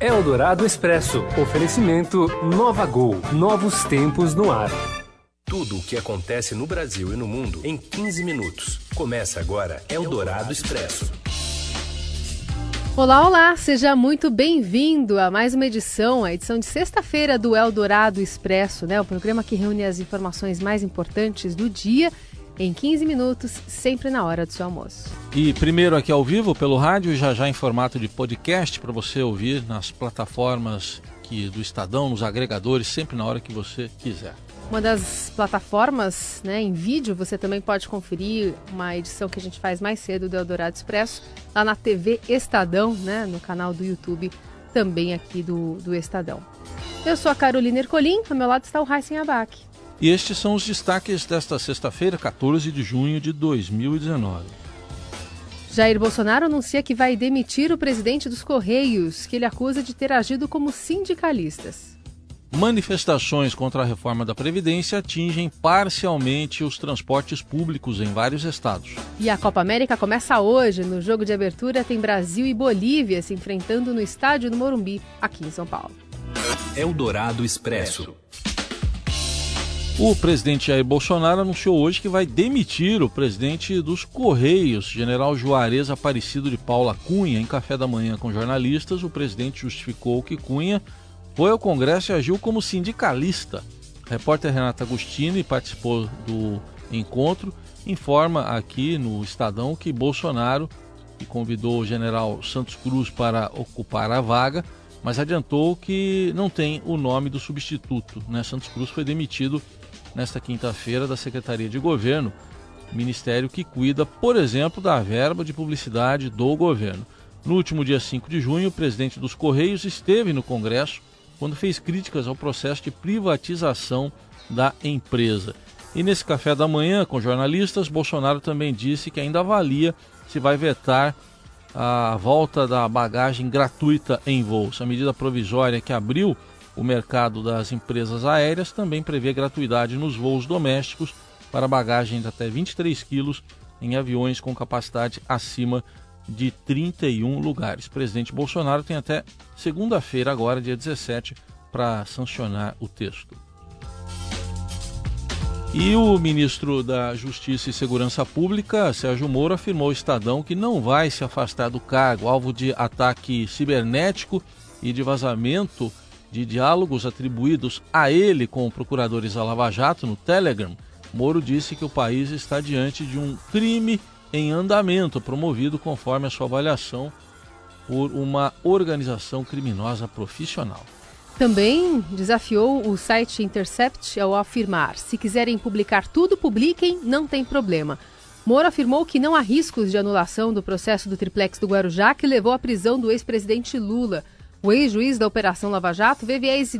Eldorado Expresso. Oferecimento Nova Gol. Novos tempos no ar. Tudo o que acontece no Brasil e no mundo em 15 minutos. Começa agora Eldorado Expresso. Olá, olá, seja muito bem-vindo a mais uma edição, a edição de sexta-feira do Eldorado Expresso, né? O programa que reúne as informações mais importantes do dia em 15 minutos, sempre na hora do seu almoço. E primeiro aqui ao vivo pelo rádio, já já em formato de podcast para você ouvir nas plataformas que do Estadão, nos agregadores, sempre na hora que você quiser. Uma das plataformas, né, em vídeo, você também pode conferir uma edição que a gente faz mais cedo do Eldorado Expresso, lá na TV Estadão, né, no canal do YouTube, também aqui do, do Estadão. Eu sou a Carolina Ercolim, ao meu lado está o Heisen Abac. E estes são os destaques desta sexta-feira, 14 de junho de 2019. Jair Bolsonaro anuncia que vai demitir o presidente dos Correios, que ele acusa de ter agido como sindicalistas. Manifestações contra a reforma da Previdência atingem parcialmente os transportes públicos em vários estados. E a Copa América começa hoje. No jogo de abertura tem Brasil e Bolívia se enfrentando no estádio do Morumbi, aqui em São Paulo. Eldorado Expresso. O presidente Jair Bolsonaro anunciou hoje que vai demitir o presidente dos Correios, general Juarez Aparecido de Paula Cunha. Em café da manhã com jornalistas, o presidente justificou que Cunha foi ao Congresso e agiu como sindicalista. A repórter Renata Agostini participou do encontro, informa aqui no Estadão que Bolsonaro, que convidou o general Santos Cruz para ocupar a vaga, mas adiantou que não tem o nome do substituto. Né? Santos Cruz foi demitido nesta quinta-feira da Secretaria de Governo, ministério que cuida, por exemplo, da verba de publicidade do governo. No último dia 5 de junho, o presidente dos Correios esteve no Congresso quando fez críticas ao processo de privatização da empresa. E nesse café da manhã com jornalistas, Bolsonaro também disse que ainda avalia se vai vetar a volta da bagagem gratuita em voos. A medida provisória que abriu o mercado das empresas aéreas também prevê gratuidade nos voos domésticos para bagagem de até 23 quilos em aviões com capacidade acima de 31 lugares. O presidente Bolsonaro tem até segunda-feira, agora, dia 17, para sancionar o texto. E o ministro da Justiça e Segurança Pública, Sérgio Moro, afirmou ao Estadão que não vai se afastar do cargo, alvo de ataque cibernético e de vazamento de diálogos atribuídos a ele com procuradores da Lava Jato no Telegram, Moro disse que o país está diante de um crime em andamento, promovido conforme a sua avaliação por uma organização criminosa profissional. Também desafiou o site Intercept ao afirmar: se quiserem publicar tudo, publiquem, não tem problema. Moro afirmou que não há riscos de anulação do processo do triplex do Guarujá que levou à prisão do ex-presidente Lula. O ex-juiz da Operação Lava Jato vê viés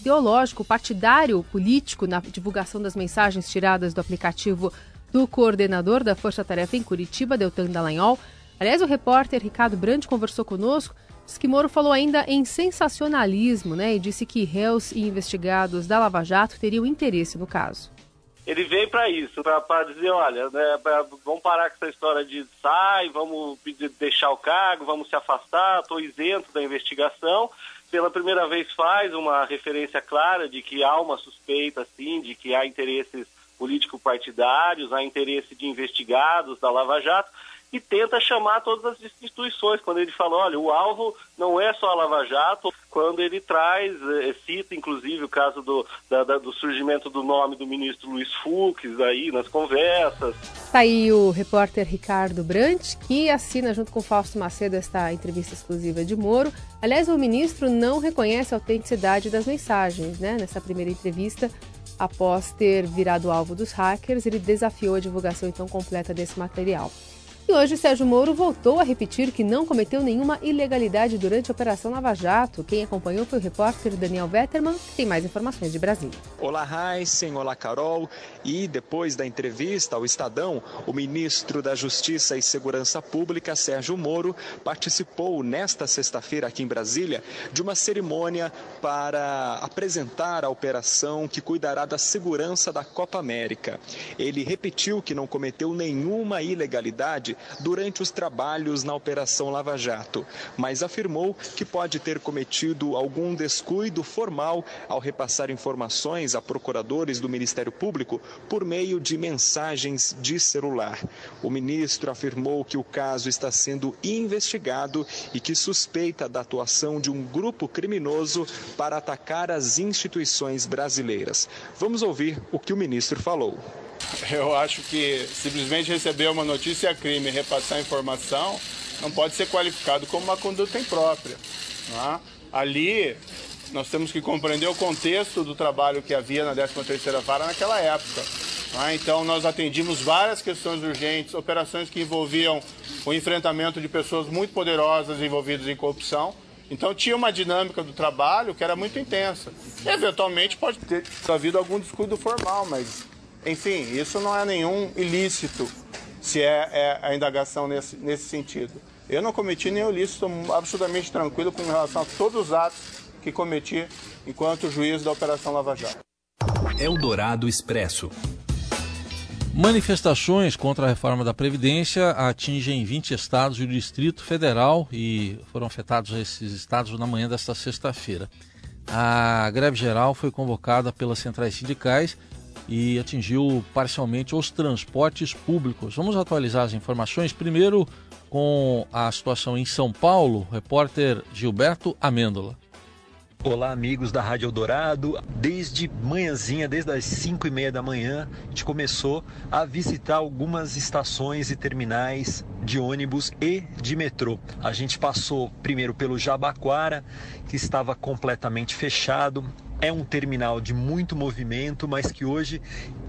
ideológico, partidário, político na divulgação das mensagens tiradas do aplicativo do coordenador da Força Tarefa em Curitiba, Deltan Dallagnol. Aliás, o repórter Ricardo Brandt conversou conosco, disse que Moro falou ainda em sensacionalismo, né, e disse que réus e investigados da Lava Jato teriam interesse no caso ele veio para isso, para dizer, olha, né, pra, vamos parar com essa história de sai, vamos deixar o cargo, vamos se afastar, estou isento da investigação. Pela primeira vez faz uma referência clara de que há uma suspeita, sim, de que há interesses político-partidários, há interesse de investigados da Lava Jato, e tenta chamar todas as instituições. Quando ele fala, olha, o alvo não é só a Lava Jato, quando ele traz, eh, cita inclusive o caso do, da, da, do surgimento do nome do ministro Luiz Fux aí nas conversas. Está aí o repórter Ricardo Brandt, que assina junto com Fausto Macedo esta entrevista exclusiva de Moro. Aliás, o ministro não reconhece a autenticidade das mensagens, né? Nessa primeira entrevista, após ter virado alvo dos hackers, ele desafiou a divulgação então completa desse material. E hoje Sérgio Moro voltou a repetir que não cometeu nenhuma ilegalidade durante a Operação Lava Jato. Quem acompanhou foi o repórter Daniel Vetterman, que tem mais informações de Brasília. Olá, Heisen, olá, Carol. E depois da entrevista ao Estadão, o ministro da Justiça e Segurança Pública, Sérgio Moro, participou nesta sexta-feira aqui em Brasília de uma cerimônia para apresentar a operação que cuidará da segurança da Copa América. Ele repetiu que não cometeu nenhuma ilegalidade durante os trabalhos na Operação Lava Jato, mas afirmou que pode ter cometido algum descuido formal ao repassar informações a procuradores do Ministério Público por meio de mensagens de celular. O ministro afirmou que o caso está sendo investigado e que suspeita da atuação de um grupo criminoso para atacar as instituições brasileiras. Vamos ouvir o que o ministro falou. Eu acho que simplesmente receber uma notícia crime e repassar informação não pode ser qualificado como uma conduta imprópria. É? Ali nós temos que compreender o contexto do trabalho que havia na 13ª Vara naquela época. É? Então nós atendimos várias questões urgentes, operações que envolviam o enfrentamento de pessoas muito poderosas envolvidas em corrupção. Então tinha uma dinâmica do trabalho que era muito intensa. E, eventualmente pode ter havido algum descuido formal, mas enfim, isso não é nenhum ilícito, se é, é a indagação nesse, nesse sentido. Eu não cometi nenhum ilícito, estou absolutamente tranquilo com relação a todos os atos que cometi enquanto juiz da Operação Lava Jato. Eldorado Expresso. Manifestações contra a reforma da Previdência atingem 20 estados e o Distrito Federal e foram afetados esses estados na manhã desta sexta-feira. A greve geral foi convocada pelas centrais sindicais e atingiu parcialmente os transportes públicos. Vamos atualizar as informações primeiro com a situação em São Paulo. Repórter Gilberto Amêndola. Olá, amigos da Rádio Eldorado. Desde manhãzinha, desde as 5 e meia da manhã, a gente começou a visitar algumas estações e terminais de ônibus e de metrô. A gente passou primeiro pelo Jabaquara, que estava completamente fechado é um terminal de muito movimento, mas que hoje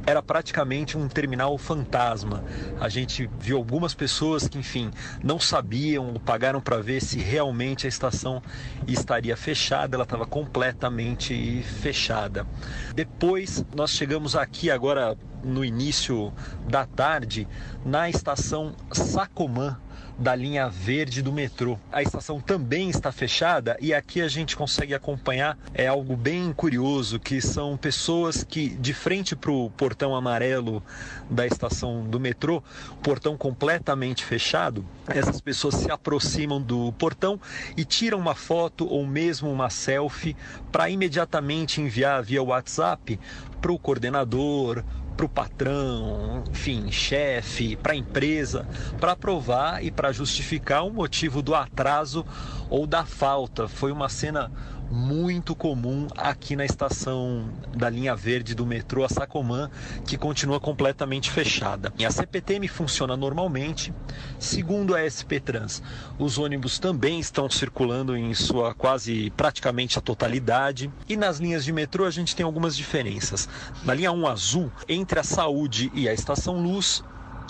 era praticamente um terminal fantasma. A gente viu algumas pessoas que, enfim, não sabiam, pagaram para ver se realmente a estação estaria fechada, ela estava completamente fechada. Depois nós chegamos aqui agora no início da tarde na estação Sacomã da linha verde do metrô. A estação também está fechada e aqui a gente consegue acompanhar é algo bem curioso que são pessoas que de frente para o portão amarelo da estação do metrô, portão completamente fechado, essas pessoas se aproximam do portão e tiram uma foto ou mesmo uma selfie para imediatamente enviar via WhatsApp para o coordenador, para o patrão, enfim, chefe, para a empresa, para provar e para justificar o motivo do atraso ou da falta. Foi uma cena muito comum aqui na estação da linha verde do metrô a Sacomã, que continua completamente fechada. E a CPTM funciona normalmente, segundo a SP Trans. Os ônibus também estão circulando em sua quase praticamente a totalidade. E nas linhas de metrô a gente tem algumas diferenças. Na linha 1 azul, entre a Saúde e a Estação Luz,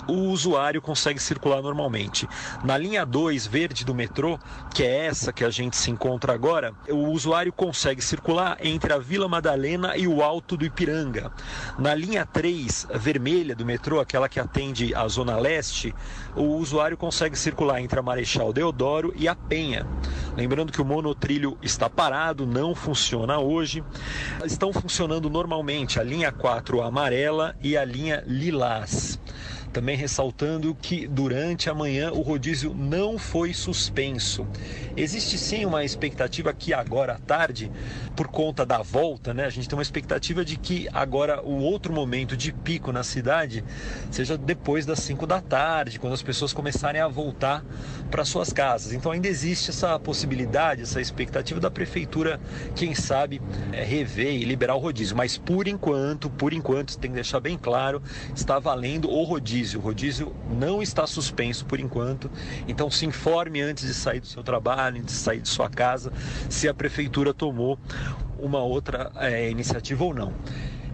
o usuário consegue circular normalmente. Na linha 2 verde do metrô, que é essa que a gente se encontra agora, o usuário consegue circular entre a Vila Madalena e o Alto do Ipiranga. Na linha 3 vermelha do metrô, aquela que atende a Zona Leste, o usuário consegue circular entre a Marechal Deodoro e a Penha. Lembrando que o monotrilho está parado, não funciona hoje. Estão funcionando normalmente a linha 4 amarela e a linha lilás. Também ressaltando que durante a manhã o rodízio não foi suspenso. Existe sim uma expectativa que agora à tarde, por conta da volta, né, a gente tem uma expectativa de que agora o outro momento de pico na cidade seja depois das 5 da tarde, quando as pessoas começarem a voltar para suas casas. Então ainda existe essa possibilidade, essa expectativa da prefeitura, quem sabe, é, rever e liberar o rodízio. Mas por enquanto, por enquanto, tem que deixar bem claro, está valendo o rodízio rodízio. O rodízio não está suspenso por enquanto, então se informe antes de sair do seu trabalho, antes de sair de sua casa, se a prefeitura tomou uma outra é, iniciativa ou não.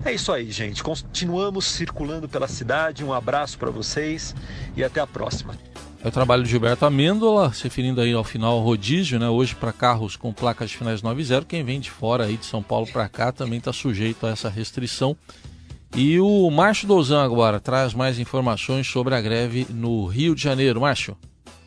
É isso aí, gente. Continuamos circulando pela cidade. Um abraço para vocês e até a próxima. É o trabalho de Gilberto Amêndola, se referindo aí ao final rodízio, né? Hoje para carros com placas finais 9 0, quem vem de fora aí de São Paulo para cá também está sujeito a essa restrição. E o Márcio Dozan agora traz mais informações sobre a greve no Rio de Janeiro. Márcio.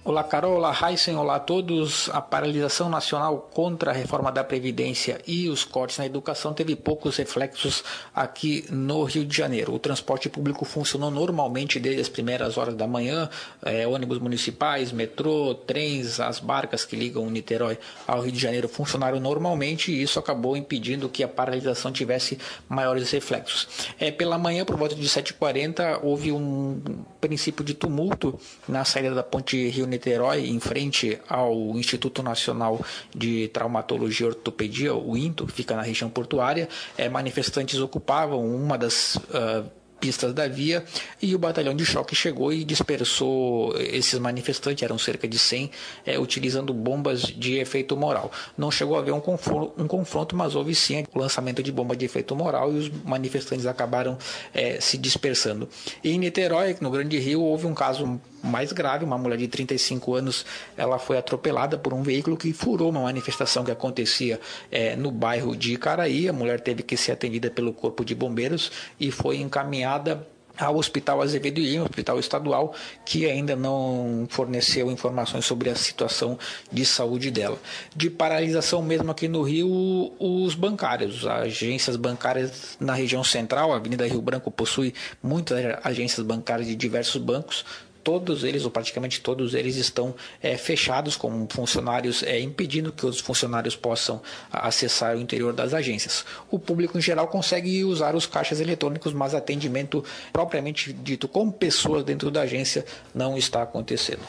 Olá, Carol. Olá, Heisen. Olá a todos. A paralisação nacional contra a reforma da Previdência e os cortes na educação teve poucos reflexos aqui no Rio de Janeiro. O transporte público funcionou normalmente desde as primeiras horas da manhã. É, ônibus municipais, metrô, trens, as barcas que ligam Niterói ao Rio de Janeiro funcionaram normalmente e isso acabou impedindo que a paralisação tivesse maiores reflexos. É, pela manhã, por volta de 7h40, houve um princípio de tumulto na saída da ponte Rio-Niterói Niterói, em frente ao Instituto Nacional de Traumatologia e Ortopedia, o INTO, que fica na região portuária, é, manifestantes ocupavam uma das uh, pistas da via e o batalhão de choque chegou e dispersou esses manifestantes, eram cerca de 100, é, utilizando bombas de efeito moral. Não chegou a haver um confronto, um confronto, mas houve sim o lançamento de bomba de efeito moral e os manifestantes acabaram é, se dispersando. E em Niterói, no Grande Rio, houve um caso mais grave, uma mulher de 35 anos, ela foi atropelada por um veículo que furou uma manifestação que acontecia é, no bairro de Icaraí. A mulher teve que ser atendida pelo corpo de bombeiros e foi encaminhada ao Hospital Azevedo Lima, hospital estadual, que ainda não forneceu informações sobre a situação de saúde dela. De paralisação mesmo aqui no Rio, os bancários, as agências bancárias na região central, a Avenida Rio Branco possui muitas agências bancárias de diversos bancos, todos eles, ou praticamente todos eles, estão é, fechados com funcionários é, impedindo que os funcionários possam acessar o interior das agências. O público em geral consegue usar os caixas eletrônicos, mas atendimento propriamente dito com pessoas dentro da agência não está acontecendo.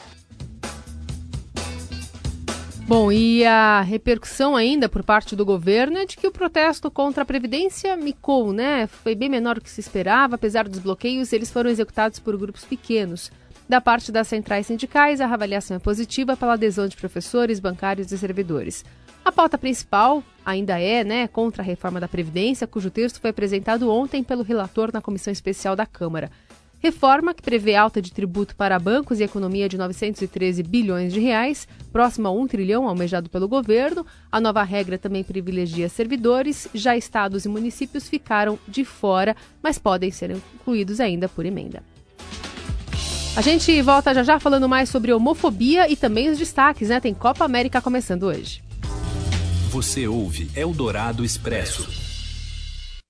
Bom, e a repercussão ainda por parte do governo é de que o protesto contra a Previdência micou, né? Foi bem menor do que se esperava, apesar dos bloqueios, eles foram executados por grupos pequenos. Da parte das centrais sindicais, a avaliação é positiva pela adesão de professores, bancários e servidores. A pauta principal ainda é né, contra a reforma da Previdência, cujo texto foi apresentado ontem pelo relator na Comissão Especial da Câmara. Reforma que prevê alta de tributo para bancos e economia de 913 bilhões de reais, próximo a 1 trilhão almejado pelo governo. A nova regra também privilegia servidores, já estados e municípios ficaram de fora, mas podem ser incluídos ainda por emenda. A gente volta já já falando mais sobre homofobia e também os destaques, né? Tem Copa América começando hoje. Você ouve Eldorado Expresso.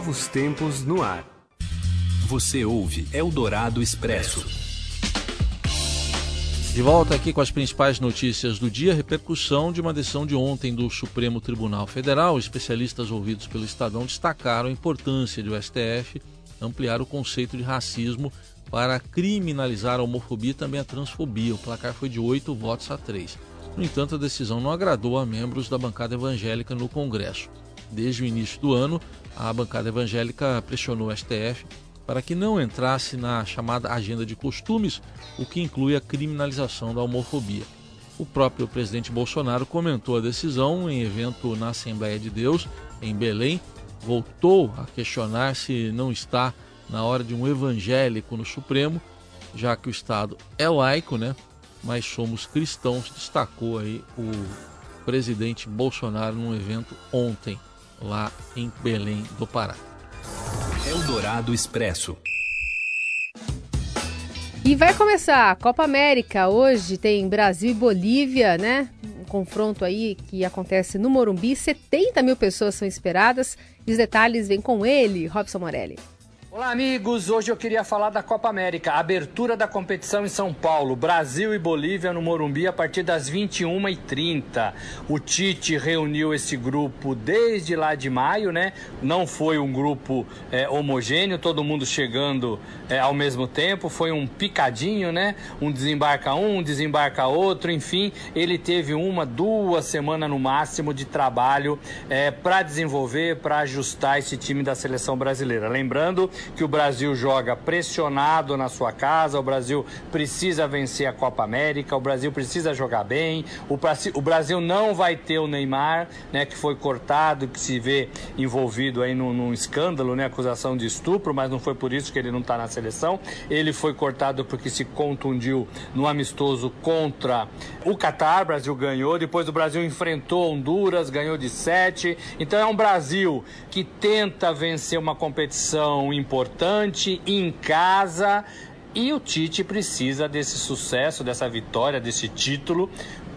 Novos tempos no ar. Você ouve Eldorado Expresso. De volta aqui com as principais notícias do dia, repercussão de uma decisão de ontem do Supremo Tribunal Federal. Especialistas ouvidos pelo Estadão destacaram a importância do STF ampliar o conceito de racismo para criminalizar a homofobia e também a transfobia. O placar foi de 8 votos a 3. No entanto, a decisão não agradou a membros da bancada evangélica no Congresso. Desde o início do ano, a bancada evangélica pressionou o STF para que não entrasse na chamada agenda de costumes, o que inclui a criminalização da homofobia. O próprio presidente Bolsonaro comentou a decisão em evento na Assembleia de Deus, em Belém, voltou a questionar se não está na hora de um evangélico no Supremo, já que o Estado é laico, né? Mas somos cristãos, destacou aí o presidente Bolsonaro num evento ontem lá em Belém do Pará. Eldorado Expresso. E vai começar a Copa América. Hoje tem Brasil e Bolívia, né? Um confronto aí que acontece no Morumbi. 70 mil pessoas são esperadas. E os detalhes vêm com ele, Robson Morelli. Olá, amigos! Hoje eu queria falar da Copa América, abertura da competição em São Paulo, Brasil e Bolívia no Morumbi a partir das 21h30. O Tite reuniu esse grupo desde lá de maio, né? Não foi um grupo é, homogêneo, todo mundo chegando é, ao mesmo tempo, foi um picadinho, né? Um desembarca um, desembarca outro, enfim, ele teve uma, duas semanas no máximo de trabalho é, para desenvolver, para ajustar esse time da seleção brasileira. Lembrando que o Brasil joga pressionado na sua casa, o Brasil precisa vencer a Copa América, o Brasil precisa jogar bem, o, Brasil não vai ter o Neymar, né, que foi cortado, que se vê envolvido aí num, num escândalo, né, acusação de estupro, mas não foi por isso que ele não está na seleção. Ele foi cortado porque se contundiu no amistoso contra o Catar, o Brasil ganhou, depois o Brasil enfrentou Honduras, ganhou de 7. Então é um Brasil que tenta vencer uma competição importante em casa. E o Tite precisa desse sucesso, dessa vitória, desse título,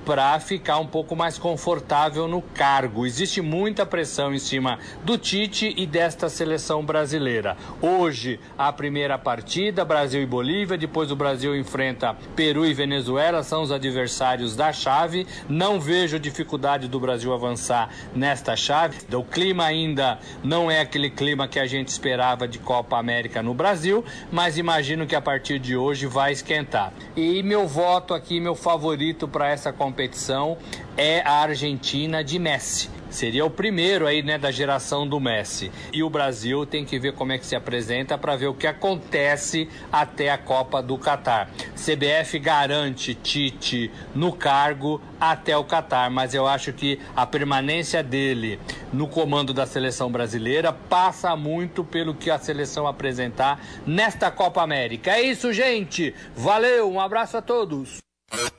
para ficar um pouco mais confortável no cargo. Existe muita pressão em cima do Tite e desta seleção brasileira. Hoje, a primeira partida, Brasil e Bolívia, depois o Brasil enfrenta Peru e Venezuela, são os adversários da chave. Não vejo dificuldade do Brasil avançar nesta chave. O clima ainda não é aquele clima que a gente esperava de Copa América no Brasil, mas imagino que a partir de hoje vai esquentar. E meu voto aqui, meu favorito para essa competição competição é a Argentina de Messi. Seria o primeiro aí, né, da geração do Messi. E o Brasil tem que ver como é que se apresenta para ver o que acontece até a Copa do Catar. CBF garante Tite no cargo até o Catar, mas eu acho que a permanência dele no comando da seleção brasileira passa muito pelo que a seleção apresentar nesta Copa América. É isso, gente. Valeu, um abraço a todos.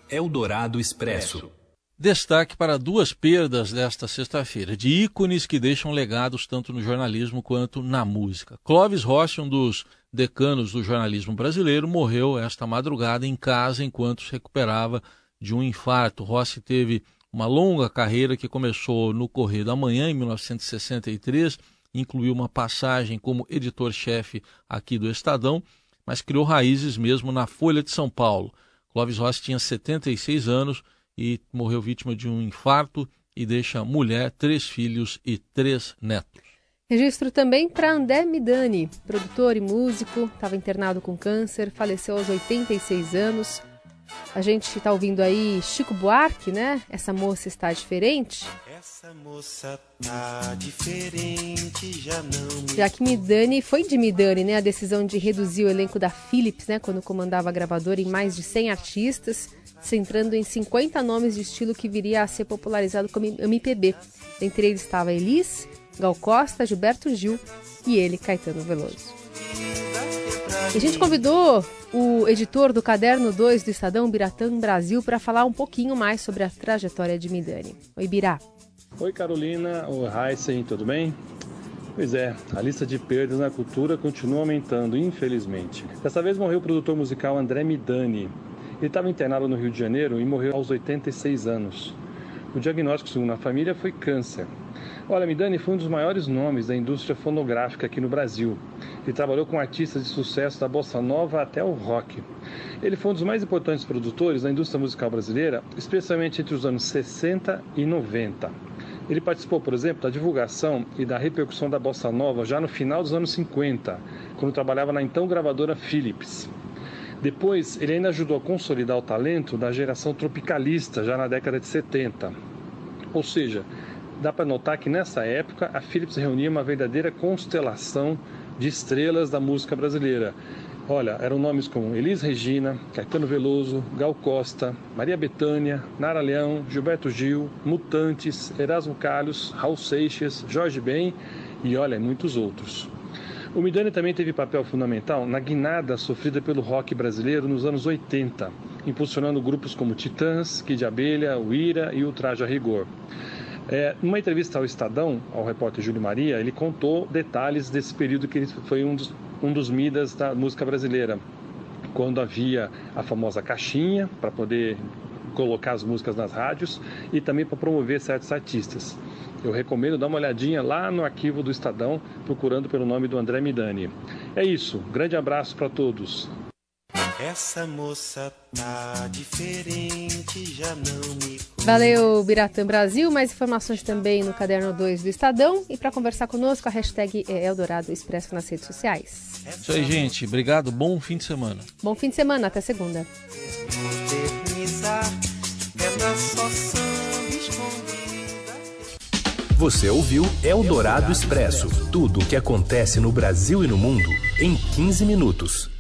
Eldorado Expresso. Destaque para duas perdas desta sexta-feira, de ícones que deixam legados tanto no jornalismo quanto na música. Clóvis Rossi, um dos decanos do jornalismo brasileiro, morreu esta madrugada em casa enquanto se recuperava de um infarto. Rossi teve uma longa carreira que começou no Correio da Manhã, em 1963, incluiu uma passagem como editor-chefe aqui do Estadão, mas criou raízes mesmo na Folha de São Paulo. Clóvis Rossi tinha 76 anos e morreu vítima de um infarto e deixa mulher, três filhos e três netos. Registro também para André Midani, produtor e músico, estava internado com câncer, faleceu aos 86 anos. A gente está ouvindo aí Chico Buarque, né? Essa moça está diferente. Essa moça tá diferente, já não me... Já que Midani, foi de Midani, né? A decisão de reduzir o elenco da Philips, né? Quando comandava a gravadora em mais de 100 artistas, centrando em 50 nomes de estilo que viria a ser popularizado como MPB. Entre eles estava Elis, Gal Costa, Gilberto Gil e ele, Caetano Veloso. A gente convidou o editor do Caderno 2 do Estadão, Biratã Brasil, para falar um pouquinho mais sobre a trajetória de Midani. Oi, Birá. Oi, Carolina. Oi, Heisen, tudo bem? Pois é, a lista de perdas na cultura continua aumentando, infelizmente. Dessa vez morreu o produtor musical André Midani. Ele estava internado no Rio de Janeiro e morreu aos 86 anos. O diagnóstico, segundo a família, foi câncer. Olha, Midani foi um dos maiores nomes da indústria fonográfica aqui no Brasil. Ele trabalhou com artistas de sucesso da bossa nova até o rock. Ele foi um dos mais importantes produtores da indústria musical brasileira, especialmente entre os anos 60 e 90. Ele participou, por exemplo, da divulgação e da repercussão da bossa nova já no final dos anos 50, quando trabalhava na então gravadora Philips. Depois, ele ainda ajudou a consolidar o talento da geração tropicalista, já na década de 70. Ou seja, dá para notar que nessa época a Philips reunia uma verdadeira constelação de estrelas da música brasileira. Olha, eram nomes como Elis Regina, Caetano Veloso, Gal Costa, Maria Bethânia, Nara Leão, Gilberto Gil, Mutantes, Erasmo Carlos, Raul Seixas, Jorge Ben e olha, muitos outros. O Midani também teve papel fundamental na guinada sofrida pelo rock brasileiro nos anos 80, impulsionando grupos como Titãs, Kid Abelha, o Ira e o Traje a Rigor. É, numa entrevista ao Estadão, ao repórter Júlio Maria, ele contou detalhes desse período que ele foi um dos, um dos midas da música brasileira, quando havia a famosa caixinha para poder colocar as músicas nas rádios e também para promover certos artistas. Eu recomendo dar uma olhadinha lá no arquivo do Estadão, procurando pelo nome do André Midani. É isso, grande abraço para todos. Essa moça tá diferente, já não me. Valeu, Biratã Brasil. Mais informações também no caderno 2 do Estadão. E para conversar conosco, a hashtag é Eldorado Expresso nas redes sociais. Isso aí, gente. Obrigado. Bom fim de semana. Bom fim de semana. Até segunda. Você ouviu Eldorado Expresso tudo o que acontece no Brasil e no mundo em 15 minutos.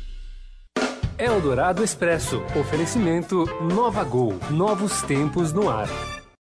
Eldorado Expresso. Oferecimento Nova Gol. Novos tempos no ar.